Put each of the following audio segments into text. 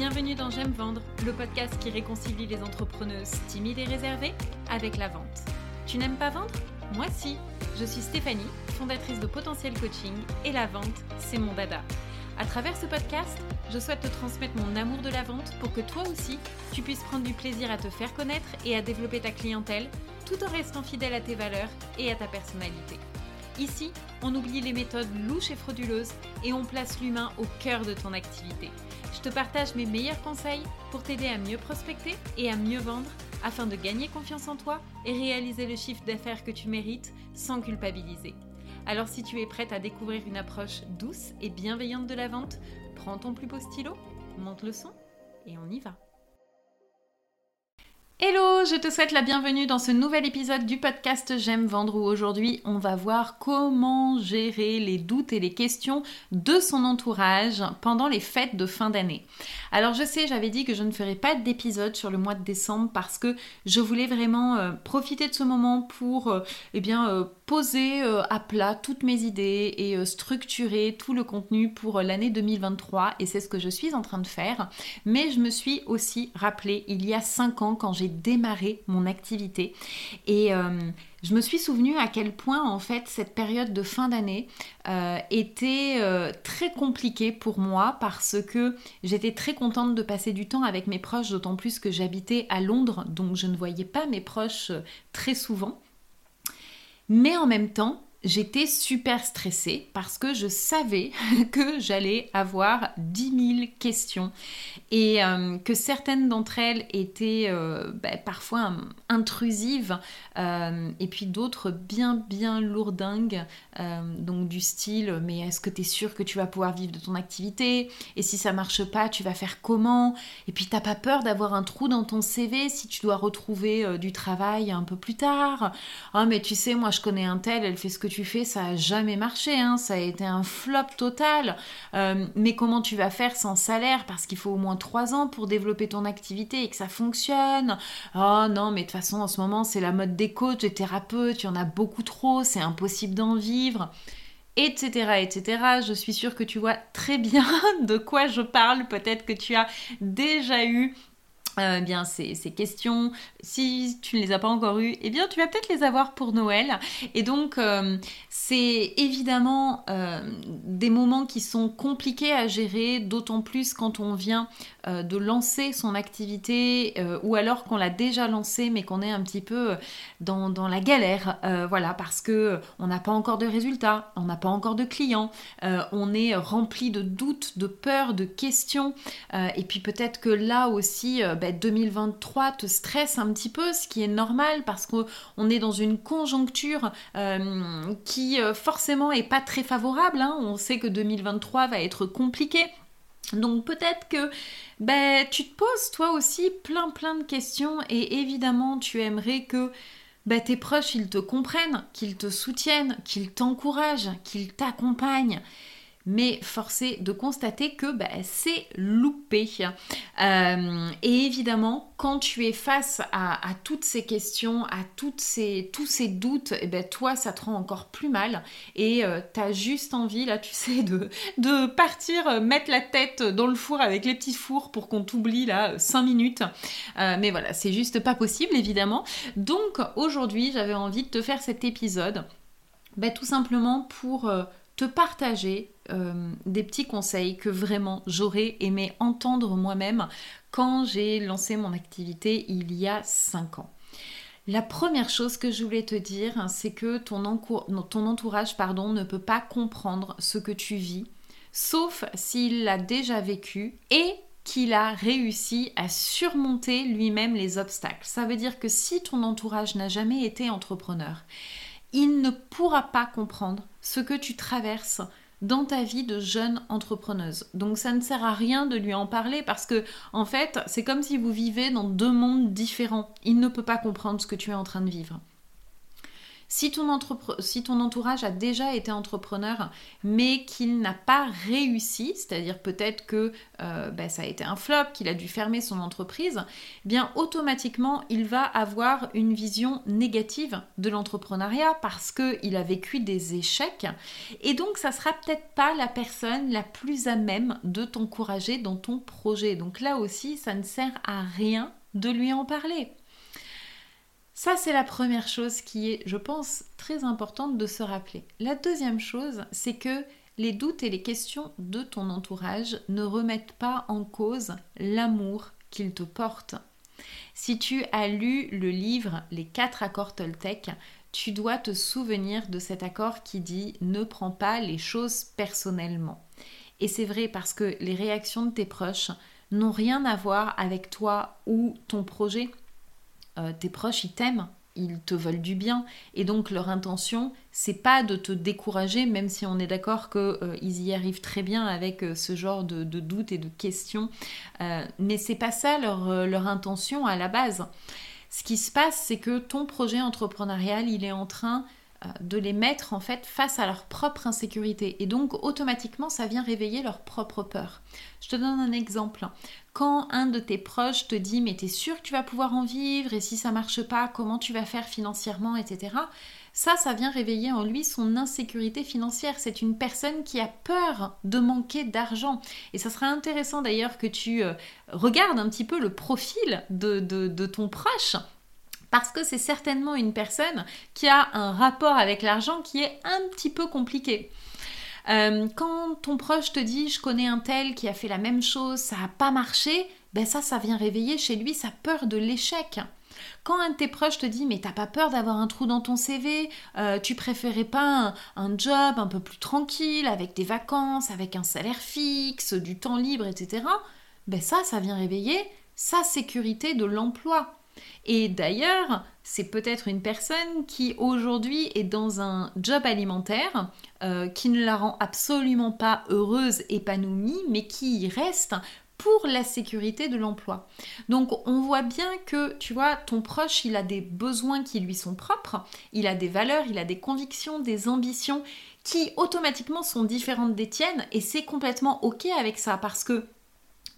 Bienvenue dans J'aime vendre, le podcast qui réconcilie les entrepreneuses timides et réservées avec la vente. Tu n'aimes pas vendre? Moi si. Je suis Stéphanie, fondatrice de Potentiel Coaching et la vente, c'est mon dada. À travers ce podcast, je souhaite te transmettre mon amour de la vente pour que toi aussi, tu puisses prendre du plaisir à te faire connaître et à développer ta clientèle tout en restant fidèle à tes valeurs et à ta personnalité. Ici, on oublie les méthodes louches et frauduleuses et on place l'humain au cœur de ton activité. Je te partage mes meilleurs conseils pour t'aider à mieux prospecter et à mieux vendre afin de gagner confiance en toi et réaliser le chiffre d'affaires que tu mérites sans culpabiliser. Alors si tu es prête à découvrir une approche douce et bienveillante de la vente, prends ton plus beau stylo, monte le son et on y va. Hello, je te souhaite la bienvenue dans ce nouvel épisode du podcast J'aime vendre où aujourd'hui on va voir comment gérer les doutes et les questions de son entourage pendant les fêtes de fin d'année. Alors je sais, j'avais dit que je ne ferais pas d'épisode sur le mois de décembre parce que je voulais vraiment euh, profiter de ce moment pour euh, eh bien euh, poser à plat toutes mes idées et structurer tout le contenu pour l'année 2023 et c'est ce que je suis en train de faire. Mais je me suis aussi rappelé il y a 5 ans quand j'ai démarré mon activité. Et euh, je me suis souvenu à quel point en fait cette période de fin d'année euh, était euh, très compliquée pour moi parce que j'étais très contente de passer du temps avec mes proches, d'autant plus que j'habitais à Londres, donc je ne voyais pas mes proches très souvent. Mais en même temps, j'étais super stressée parce que je savais que j'allais avoir 10 000 questions. Et euh, que certaines d'entre elles étaient euh, bah, parfois intrusives euh, et puis d'autres bien bien lourdingues donc du style mais est-ce que tu es sûr que tu vas pouvoir vivre de ton activité? Et si ça marche pas tu vas faire comment? Et puis t'as pas peur d'avoir un trou dans ton CV si tu dois retrouver du travail un peu plus tard? Oh mais tu sais moi je connais un tel elle fait ce que tu fais, ça a jamais marché, hein. ça a été un flop total. Euh, mais comment tu vas faire sans salaire? Parce qu'il faut au moins trois ans pour développer ton activité et que ça fonctionne. Oh non, mais de toute façon, en ce moment, c'est la mode des coachs, des thérapeutes, il y en a beaucoup trop, c'est impossible d'en vivre etc., etc. Je suis sûre que tu vois très bien de quoi je parle. Peut-être que tu as déjà eu euh, bien ces, questions. Si tu ne les as pas encore eues, eh bien tu vas peut-être les avoir pour Noël. Et donc euh, c'est évidemment euh, des moments qui sont compliqués à gérer, d'autant plus quand on vient de lancer son activité ou alors qu'on l'a déjà lancée mais qu'on est un petit peu dans, dans la galère. voilà, parce que on n'a pas encore de résultats, on n'a pas encore de clients, on est rempli de doutes, de peurs, de questions. et puis peut-être que là aussi, ben, 2023 te stresse un petit peu, ce qui est normal parce qu'on est dans une conjoncture euh, qui euh, forcément est pas très favorable. Hein. On sait que 2023 va être compliqué. Donc peut-être que ben, tu te poses toi aussi plein plein de questions et évidemment tu aimerais que ben, tes proches ils te comprennent, qu'ils te soutiennent, qu'ils t'encouragent, qu'ils t'accompagnent mais forcé de constater que bah, c'est loupé. Euh, et évidemment, quand tu es face à, toutes ces questions, à tous ces doutes, et eh ben, toi, ça te rend encore plus mal. Et euh, tu as juste envie, là, tu sais, de, partir euh, mettre la tête dans le four avec les petits fours pour qu'on t'oublie, là, 5 minutes. mais voilà, c'est juste pas possible, évidemment. Donc, aujourd'hui, j'avais envie de te faire cet épisode. Bah, tout simplement pour partager euh, des petits conseils que vraiment j'aurais aimé entendre moi-même quand j'ai lancé mon activité il y a 5 ans. La première chose que je voulais te dire, c'est que ton, entourage pardon, ne peut pas comprendre ce que tu vis, sauf s'il l'a déjà vécu et qu'il a réussi à surmonter lui-même les obstacles. Ça veut dire que si ton entourage n'a jamais été entrepreneur, il ne pourra pas comprendre ce que tu traverses dans ta vie de jeune entrepreneuse. Donc ça ne sert à rien de lui en parler parce que en fait, c'est comme si vous vivez dans deux mondes différents. Il ne peut pas comprendre ce que tu es en train de vivre. Si ton, entourage a déjà été entrepreneur, mais qu'il n'a pas réussi, c'est-à-dire peut-être que euh, ben, ça a été un flop, qu'il a dû fermer son entreprise, eh bien automatiquement, il va avoir une vision négative de l'entrepreneuriat parce qu'il a vécu des échecs. Et donc, ça sera peut-être pas la personne la plus à même de t'encourager dans ton projet. Donc là aussi, ça ne sert à rien de lui en parler. Ça, c'est la première chose qui est, je pense, très importante de se rappeler. La deuxième chose, c'est que les doutes et les questions de ton entourage ne remettent pas en cause l'amour qu'ils te portent. Si tu as lu le livre Les quatre accords Toltec, tu dois te souvenir de cet accord qui dit ne prends pas les choses personnellement. Et c'est vrai parce que les réactions de tes proches n'ont rien à voir avec toi ou ton projet. Euh, tes proches, ils t'aiment, ils te veulent du bien. Et donc leur intention, c'est pas de te décourager, même si on est d'accord qu'ils euh, y arrivent très bien avec euh, ce genre de, doutes et de questions. mais c'est pas ça leur, leur intention à la base. Ce qui se passe, c'est que ton projet entrepreneurial, il est en train de les mettre en fait face à leur propre insécurité et donc automatiquement ça vient réveiller leur propre peur. Je te donne un exemple. Quand un de tes proches te dit mais t'es sûr que tu vas pouvoir en vivre et si ça marche pas comment tu vas faire financièrement etc. Ça, ça vient réveiller en lui son insécurité financière. C'est une personne qui a peur de manquer d'argent. Et ça serait intéressant d'ailleurs que tu euh, regardes un petit peu le profil de, de ton proche parce que c'est certainement une personne qui a un rapport avec l'argent qui est un petit peu compliqué. Euh, quand ton proche te dit je connais un tel qui a fait la même chose, ça n'a pas marché, ben ça, ça vient réveiller chez lui sa peur de l'échec. Quand un de tes proches te dit mais t'as pas peur d'avoir un trou dans ton CV, euh, tu préférais pas un, job un peu plus tranquille, avec des vacances, avec un salaire fixe, du temps libre, etc. Ben ça, ça vient réveiller sa sécurité de l'emploi. Et d'ailleurs, c'est peut-être une personne qui aujourd'hui est dans un job alimentaire euh, qui ne la rend absolument pas heureuse, épanouie, mais qui y reste pour la sécurité de l'emploi. Donc on voit bien que, tu vois, ton proche, il a des besoins qui lui sont propres, il a des valeurs, il a des convictions, des ambitions qui automatiquement sont différentes des tiennes et c'est complètement ok avec ça parce que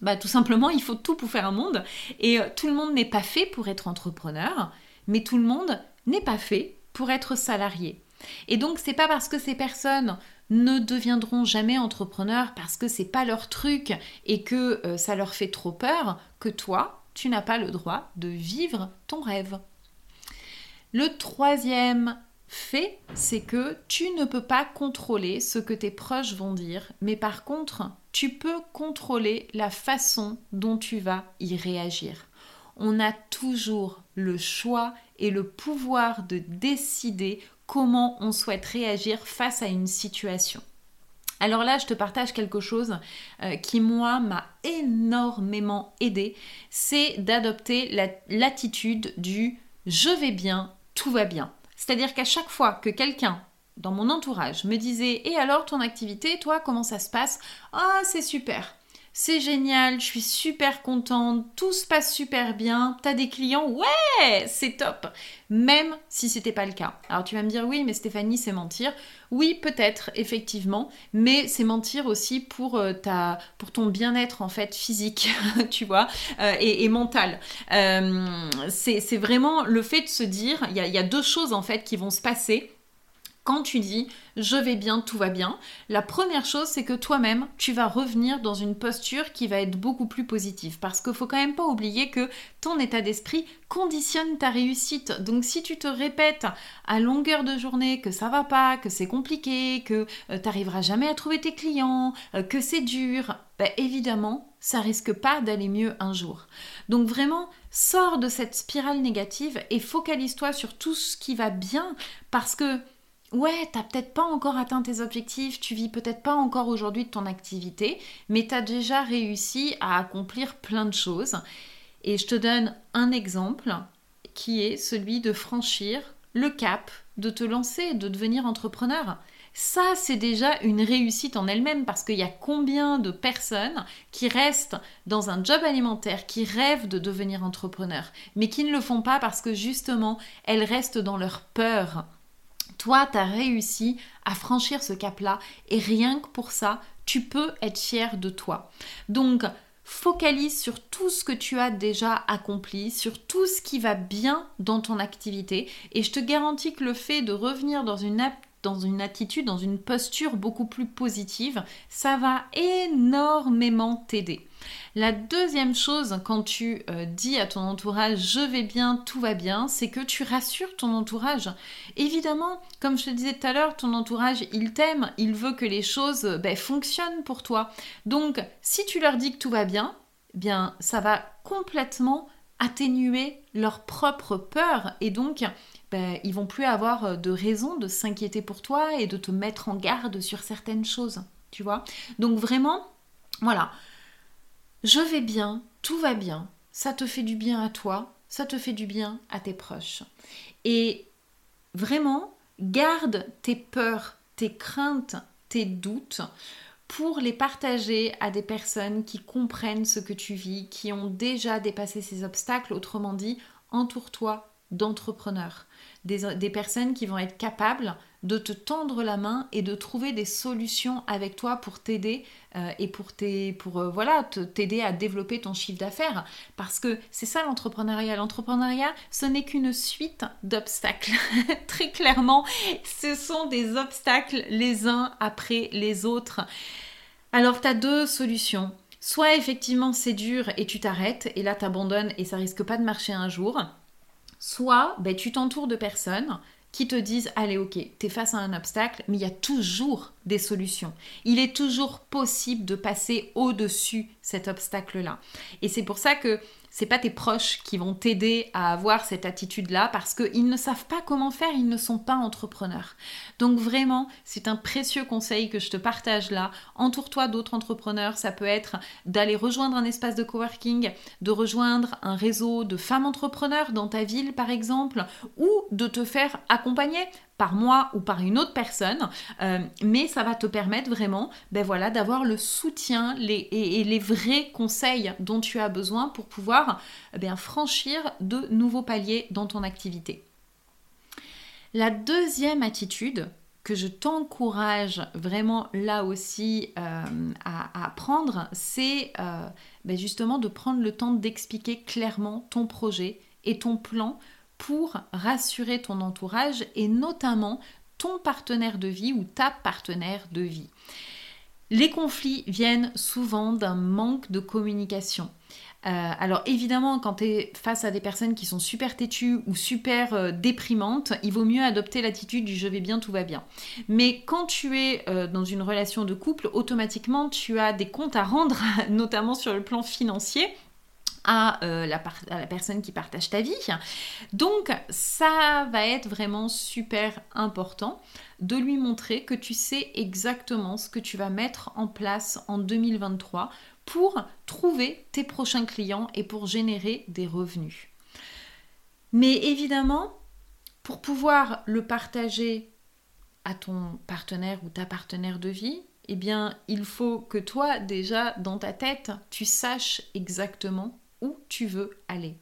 bah, tout simplement, il faut tout pour faire un monde. Et euh, tout le monde n'est pas fait pour être entrepreneur, mais tout le monde n'est pas fait pour être salarié. Et donc, c'est pas parce que ces personnes ne deviendront jamais entrepreneurs parce que c'est pas leur truc et que euh, ça leur fait trop peur que toi, tu n'as pas le droit de vivre ton rêve. Le troisième fait, c'est que tu ne peux pas contrôler ce que tes proches vont dire, mais par contre, tu peux contrôler la façon dont tu vas y réagir. On a toujours le choix et le pouvoir de décider comment on souhaite réagir face à une situation. Alors là, je te partage quelque chose euh, qui, moi, m'a énormément aidé, c'est d'adopter l'attitude du je vais bien, tout va bien. C'est-à-dire qu'à chaque fois que quelqu'un dans mon entourage me disait Et alors ton activité, toi, comment ça se passe? Ah, c'est super c'est génial, je suis super contente, tout se passe super bien, t'as des clients, ouais, c'est top. Même si c'était pas le cas. Alors tu vas me dire oui, mais Stéphanie, c'est mentir. Oui, peut-être, effectivement, mais c'est mentir aussi pour euh, ta, pour ton bien-être en fait physique, tu vois, euh, et, mental. Euh, c'est vraiment le fait de se dire, il y a deux choses en fait qui vont se passer quand tu dis je vais bien, tout va bien, la première chose c'est que toi-même tu vas revenir dans une posture qui va être beaucoup plus positive parce qu'il faut quand même pas oublier que ton état d'esprit conditionne ta réussite. Donc si tu te répètes à longueur de journée que ça va pas, que c'est compliqué, que euh, tu n'arriveras jamais à trouver tes clients, euh, que c'est dur, ben, évidemment ça risque pas d'aller mieux un jour. Donc vraiment, sors de cette spirale négative et focalise-toi sur tout ce qui va bien parce que ouais, t'as peut-être pas encore atteint tes objectifs, tu vis peut-être pas encore aujourd'hui de ton activité, mais tu as déjà réussi à accomplir plein de choses. Et je te donne un exemple qui est celui de franchir le cap, de te lancer, de devenir entrepreneur. Ça, c'est déjà une réussite en elle-même parce qu'il y a combien de personnes qui restent dans un job alimentaire, qui rêvent de devenir entrepreneur, mais qui ne le font pas parce que justement, elles restent dans leur peur Toi, tu as réussi à franchir ce cap-là et rien que pour ça, tu peux être fier de toi. Donc, focalise sur tout ce que tu as déjà accompli, sur tout ce qui va bien dans ton activité et je te garantis que le fait de revenir dans une dans une attitude, dans une posture beaucoup plus positive, ça va énormément t'aider. La deuxième chose, quand tu euh, dis à ton entourage je vais bien, tout va bien, c'est que tu rassures ton entourage. Évidemment, comme je te disais tout à l'heure, ton entourage, il t'aime, il veut que les choses ben, fonctionnent pour toi. Donc, si tu leur dis que tout va bien, bien, ça va complètement atténuer leur propre peur et donc ben, ils vont plus avoir de raison de s'inquiéter pour toi et de te mettre en garde sur certaines choses, tu vois. Donc vraiment, voilà, je vais bien, tout va bien, ça te fait du bien à toi, ça te fait du bien à tes proches. Et vraiment, garde tes peurs, tes craintes, tes doutes pour les partager à des personnes qui comprennent ce que tu vis, qui ont déjà dépassé ces obstacles. Autrement dit, entoure-toi d'entrepreneurs, des, personnes qui vont être capables de te tendre la main et de trouver des solutions avec toi pour t'aider euh, et pour, pour euh, voilà, t'aider à développer ton chiffre d'affaires. Parce que c'est ça l'entrepreneuriat. L'entrepreneuriat, ce n'est qu'une suite d'obstacles. Très clairement, ce sont des obstacles les uns après les autres. Alors, tu as deux solutions. Soit effectivement c'est dur et tu t'arrêtes et là tu abandonnes et ça risque pas de marcher un jour. Soit ben, tu t'entoures de personnes qui te disent allez ok, tu es face à un obstacle, mais il y a toujours des solutions. Il est toujours possible de passer au-dessus cet obstacle-là. Et c'est pour ça que c'est pas tes proches qui vont t'aider à avoir cette attitude-là parce qu'ils ne savent pas comment faire, ils ne sont pas entrepreneurs. Donc vraiment, c'est un précieux conseil que je te partage là. Entoure-toi d'autres entrepreneurs. Ça peut être d'aller rejoindre un espace de coworking, de rejoindre un réseau de femmes entrepreneurs dans ta ville par exemple, ou de te faire accompagner moi ou par une autre personne, euh, mais ça va te permettre vraiment ben voilà, d'avoir le soutien et, les vrais conseils dont tu as besoin pour pouvoir bien, franchir de nouveaux paliers dans ton activité. La deuxième attitude que je t'encourage vraiment là aussi euh, à, prendre, c'est euh, ben justement de prendre le temps d'expliquer clairement ton projet et ton plan pour rassurer ton entourage et notamment ton partenaire de vie ou ta partenaire de vie. Les conflits viennent souvent d'un manque de communication. Euh, alors évidemment, quand tu es face à des personnes qui sont super têtues ou super euh, déprimantes, il vaut mieux adopter l'attitude du je vais bien, tout va bien. Mais quand tu es euh, dans une relation de couple, automatiquement tu as des comptes à rendre, notamment sur le plan financier, à, euh, la la personne qui partage ta vie. Donc ça va être vraiment super important de lui montrer que tu sais exactement ce que tu vas mettre en place en 2023 pour trouver tes prochains clients et pour générer des revenus. Mais évidemment, pour pouvoir le partager à ton partenaire ou ta partenaire de vie, eh bien, il faut que toi, déjà, dans ta tête, tu saches exactement tu veux aller.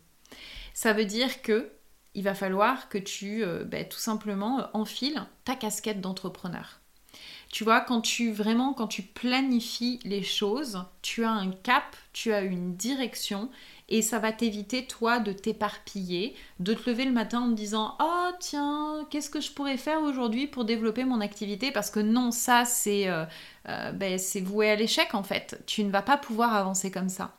Ça veut dire que il va falloir que tu euh, ben, tout simplement euh, enfiles ta casquette d'entrepreneur. Tu vois, quand tu vraiment, quand tu planifies les choses, tu as un cap, tu as une direction et ça va t'éviter, toi, de t'éparpiller, de te lever le matin en te disant Oh, tiens, qu'est-ce que je pourrais faire aujourd'hui pour développer mon activité? Parce que non, ça, c'est euh, ben, voué à l'échec en fait. Tu ne vas pas pouvoir avancer comme ça.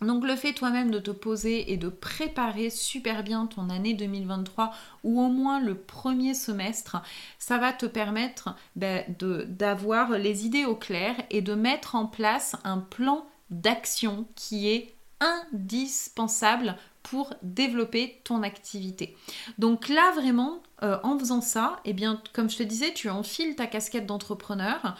Donc le fait toi-même de te poser et de préparer super bien ton année 2023 ou au moins le premier semestre, ça va te permettre ben, d'avoir les idées au clair et de mettre en place un plan d'action qui est indispensable pour développer ton activité. Donc là vraiment, euh, en faisant ça, eh bien comme je te disais, tu enfiles ta casquette d'entrepreneur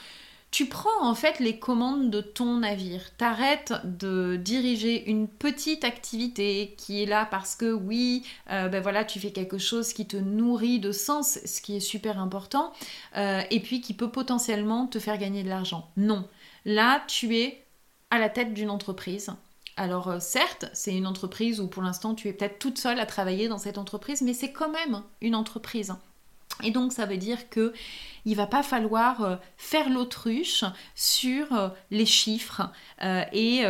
tu prends en fait les commandes de ton navire. T'arrêtes de diriger une petite activité qui est là parce que oui, euh, ben voilà, tu fais quelque chose qui te nourrit de sens, ce qui est super important, euh, et puis qui peut potentiellement te faire gagner de l'argent. Non, là tu es à la tête d'une entreprise. Alors euh, certes, c'est une entreprise où pour l'instant tu es peut-être toute seule à travailler dans cette entreprise, mais c'est quand même une entreprise. Et donc ça veut dire que il va pas falloir euh, faire l'autruche sur euh, les chiffres euh, et,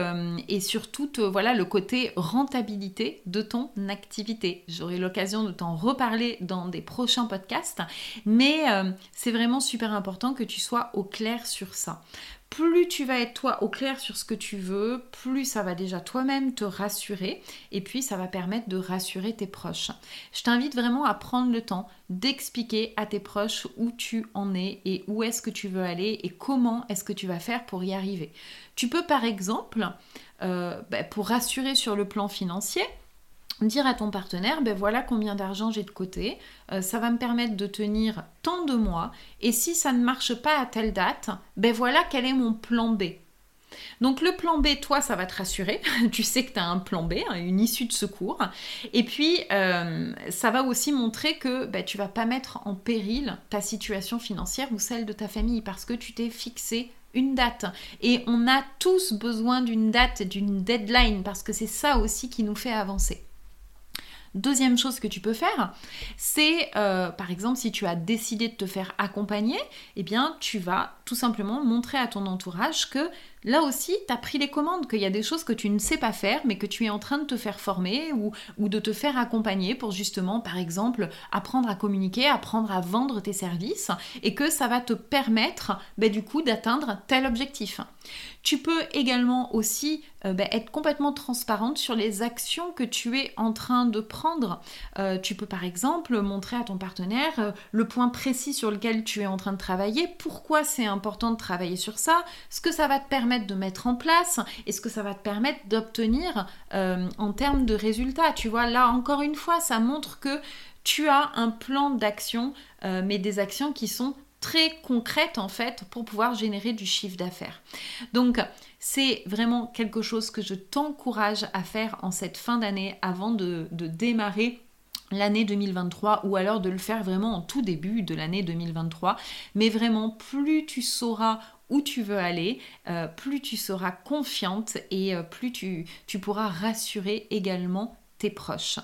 et, sur tout voilà, le côté rentabilité de ton activité. J'aurai l'occasion de t'en reparler dans des prochains podcasts, mais c'est vraiment super important que tu sois au clair sur ça plus tu vas être toi au clair sur ce que tu veux, plus ça va déjà toi-même te rassurer et puis ça va permettre de rassurer tes proches. Je t'invite vraiment à prendre le temps d'expliquer à tes proches où tu en et où est-ce que tu veux aller et comment est-ce que tu vas faire pour y arriver. Tu peux par exemple, euh, bah, pour rassurer sur le plan financier, dire à ton partenaire, ben voilà combien d'argent j'ai de côté, euh, ça va me permettre de tenir tant de mois, et si ça ne marche pas à telle date, ben voilà quel est mon plan B. Donc le plan B, toi, ça va te rassurer. tu sais que tu as un plan B, hein, une issue de secours. Et puis, euh, ça va aussi montrer que ben, tu vas pas mettre en péril ta situation financière ou celle de ta famille parce que tu t'es fixé une date. Et on a tous besoin d'une date, d'une deadline, parce que c'est ça aussi qui nous fait avancer. Deuxième chose que tu peux faire, c'est euh, par exemple si tu as décidé de te faire accompagner, eh bien tu vas tout simplement montrer à ton entourage que là aussi tu as pris les commandes, qu'il y a des choses que tu ne sais pas faire mais que tu es en train de te faire former ou, de te faire accompagner pour justement par exemple apprendre à communiquer, apprendre à vendre tes services et que ça va te permettre ben, du coup d'atteindre tel objectif. Tu peux également aussi euh, ben, être complètement transparente sur les actions que tu es en train de prendre. Euh, tu peux par exemple montrer à ton partenaire euh, le point précis sur lequel tu es en train de travailler, pourquoi c'est important de travailler sur ça, ce que ça va te permettre de mettre en place et ce que ça va te permettre d'obtenir en termes de résultats. Tu vois, là encore une fois, ça montre que tu as un plan d'action, mais des actions qui sont très concrète en fait pour pouvoir générer du chiffre d'affaires. Donc c'est vraiment quelque chose que je t'encourage à faire en cette fin d'année avant de, démarrer l'année 2023 ou alors de le faire vraiment en tout début de l'année 2023. Mais vraiment, plus tu sauras tu veux aller, euh, plus tu seras confiante et euh, plus tu pourras rassurer également tes proches.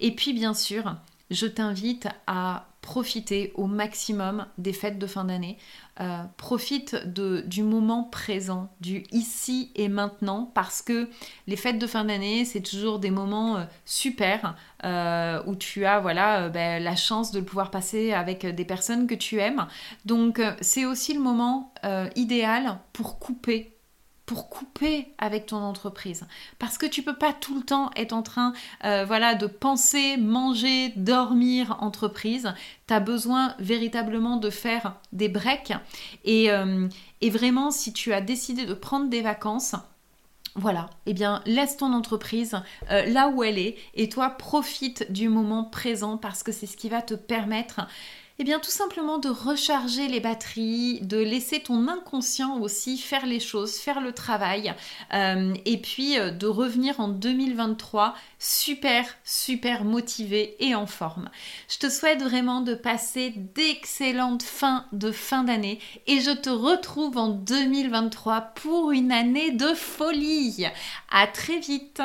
Et puis bien sûr, je t'invite à profiter au maximum des fêtes de fin d'année. Euh, profite de, du moment présent, du ici et maintenant, parce que les fêtes de fin d'année, c'est toujours des moments euh, super euh, où tu as voilà ben, la chance de le pouvoir passer avec des personnes que tu aimes. Donc c'est aussi le moment idéal pour couper pour couper avec ton entreprise. Parce que tu peux pas tout le temps être en train euh, voilà, de penser, manger, dormir entreprise. Tu as besoin véritablement de faire des breaks. Et, euh, et, vraiment, si tu as décidé de prendre des vacances, voilà, eh bien laisse ton entreprise euh, là où elle est et toi profite du moment présent parce que c'est ce qui va te permettre eh bien tout simplement de recharger les batteries, de laisser ton inconscient aussi faire les choses, faire le travail, euh, et puis euh, de revenir en 2023 super, super motivé et en forme. Je te souhaite vraiment de passer d'excellentes fins de fin d'année et je te retrouve en 2023 pour une année de folie. À très vite